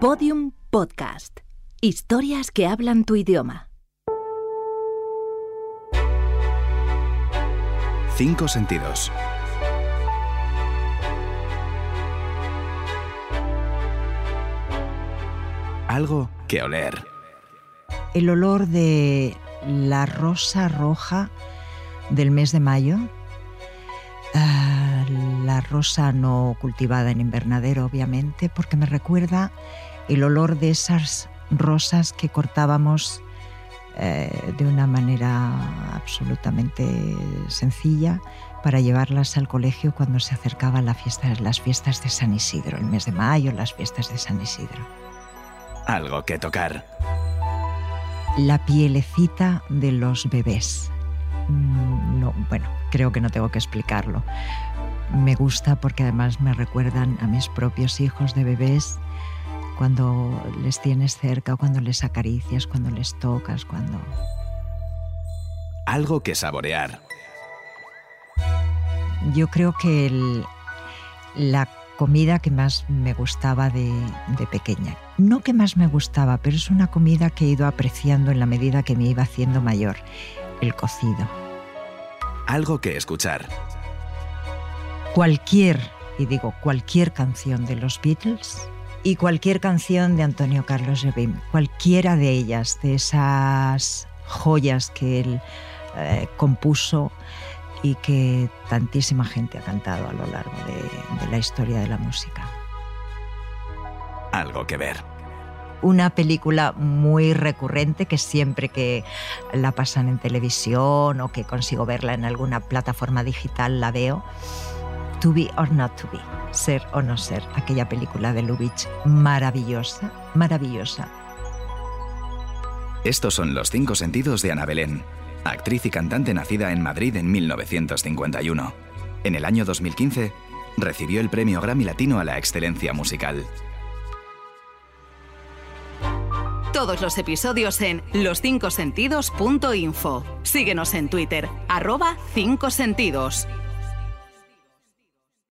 Podium Podcast. Historias que hablan tu idioma. Cinco sentidos. Algo que oler. El olor de la rosa roja del mes de mayo. Ah, la rosa no cultivada en invernadero, obviamente, porque me recuerda el olor de esas rosas que cortábamos eh, de una manera absolutamente sencilla para llevarlas al colegio cuando se acercaban la fiesta, las fiestas de San Isidro, el mes de mayo, las fiestas de San Isidro. Algo que tocar. La pielecita de los bebés. Mm, No, bueno, creo que no tengo que explicarlo. Me gusta porque además me recuerdan a mis propios hijos de bebés cuando les tienes cerca, cuando les acaricias, cuando les tocas, cuando... Algo que saborear. Yo creo que el- la comida que más me gustaba de, de pequeña, no que más me gustaba, pero es una comida que he ido apreciando en la medida que me iba haciendo mayor, el cocido. Algo que escuchar. Cualquier, y digo cualquier canción de los Beatles y cualquier canción de Antonio Carlos Jobim, cualquiera de ellas, de esas joyas que él eh, compuso y que tantísima gente ha cantado a lo largo de, de la historia de la música. Algo que ver. Una película muy recurrente que siempre que la pasan en televisión o que consigo verla en alguna plataforma digital la veo. To be or not to be, ser o no ser, aquella película de Lubitsch maravillosa, maravillosa. Estos son los cinco sentidos de Ana Belén, actriz y cantante nacida en Madrid en 1951. En el año 2015 recibió el premio Grammy Latino a la excelencia musical. Todos los episodios en loscincosentidos.info. Síguenos en Twitter, arroba 5 sentidos.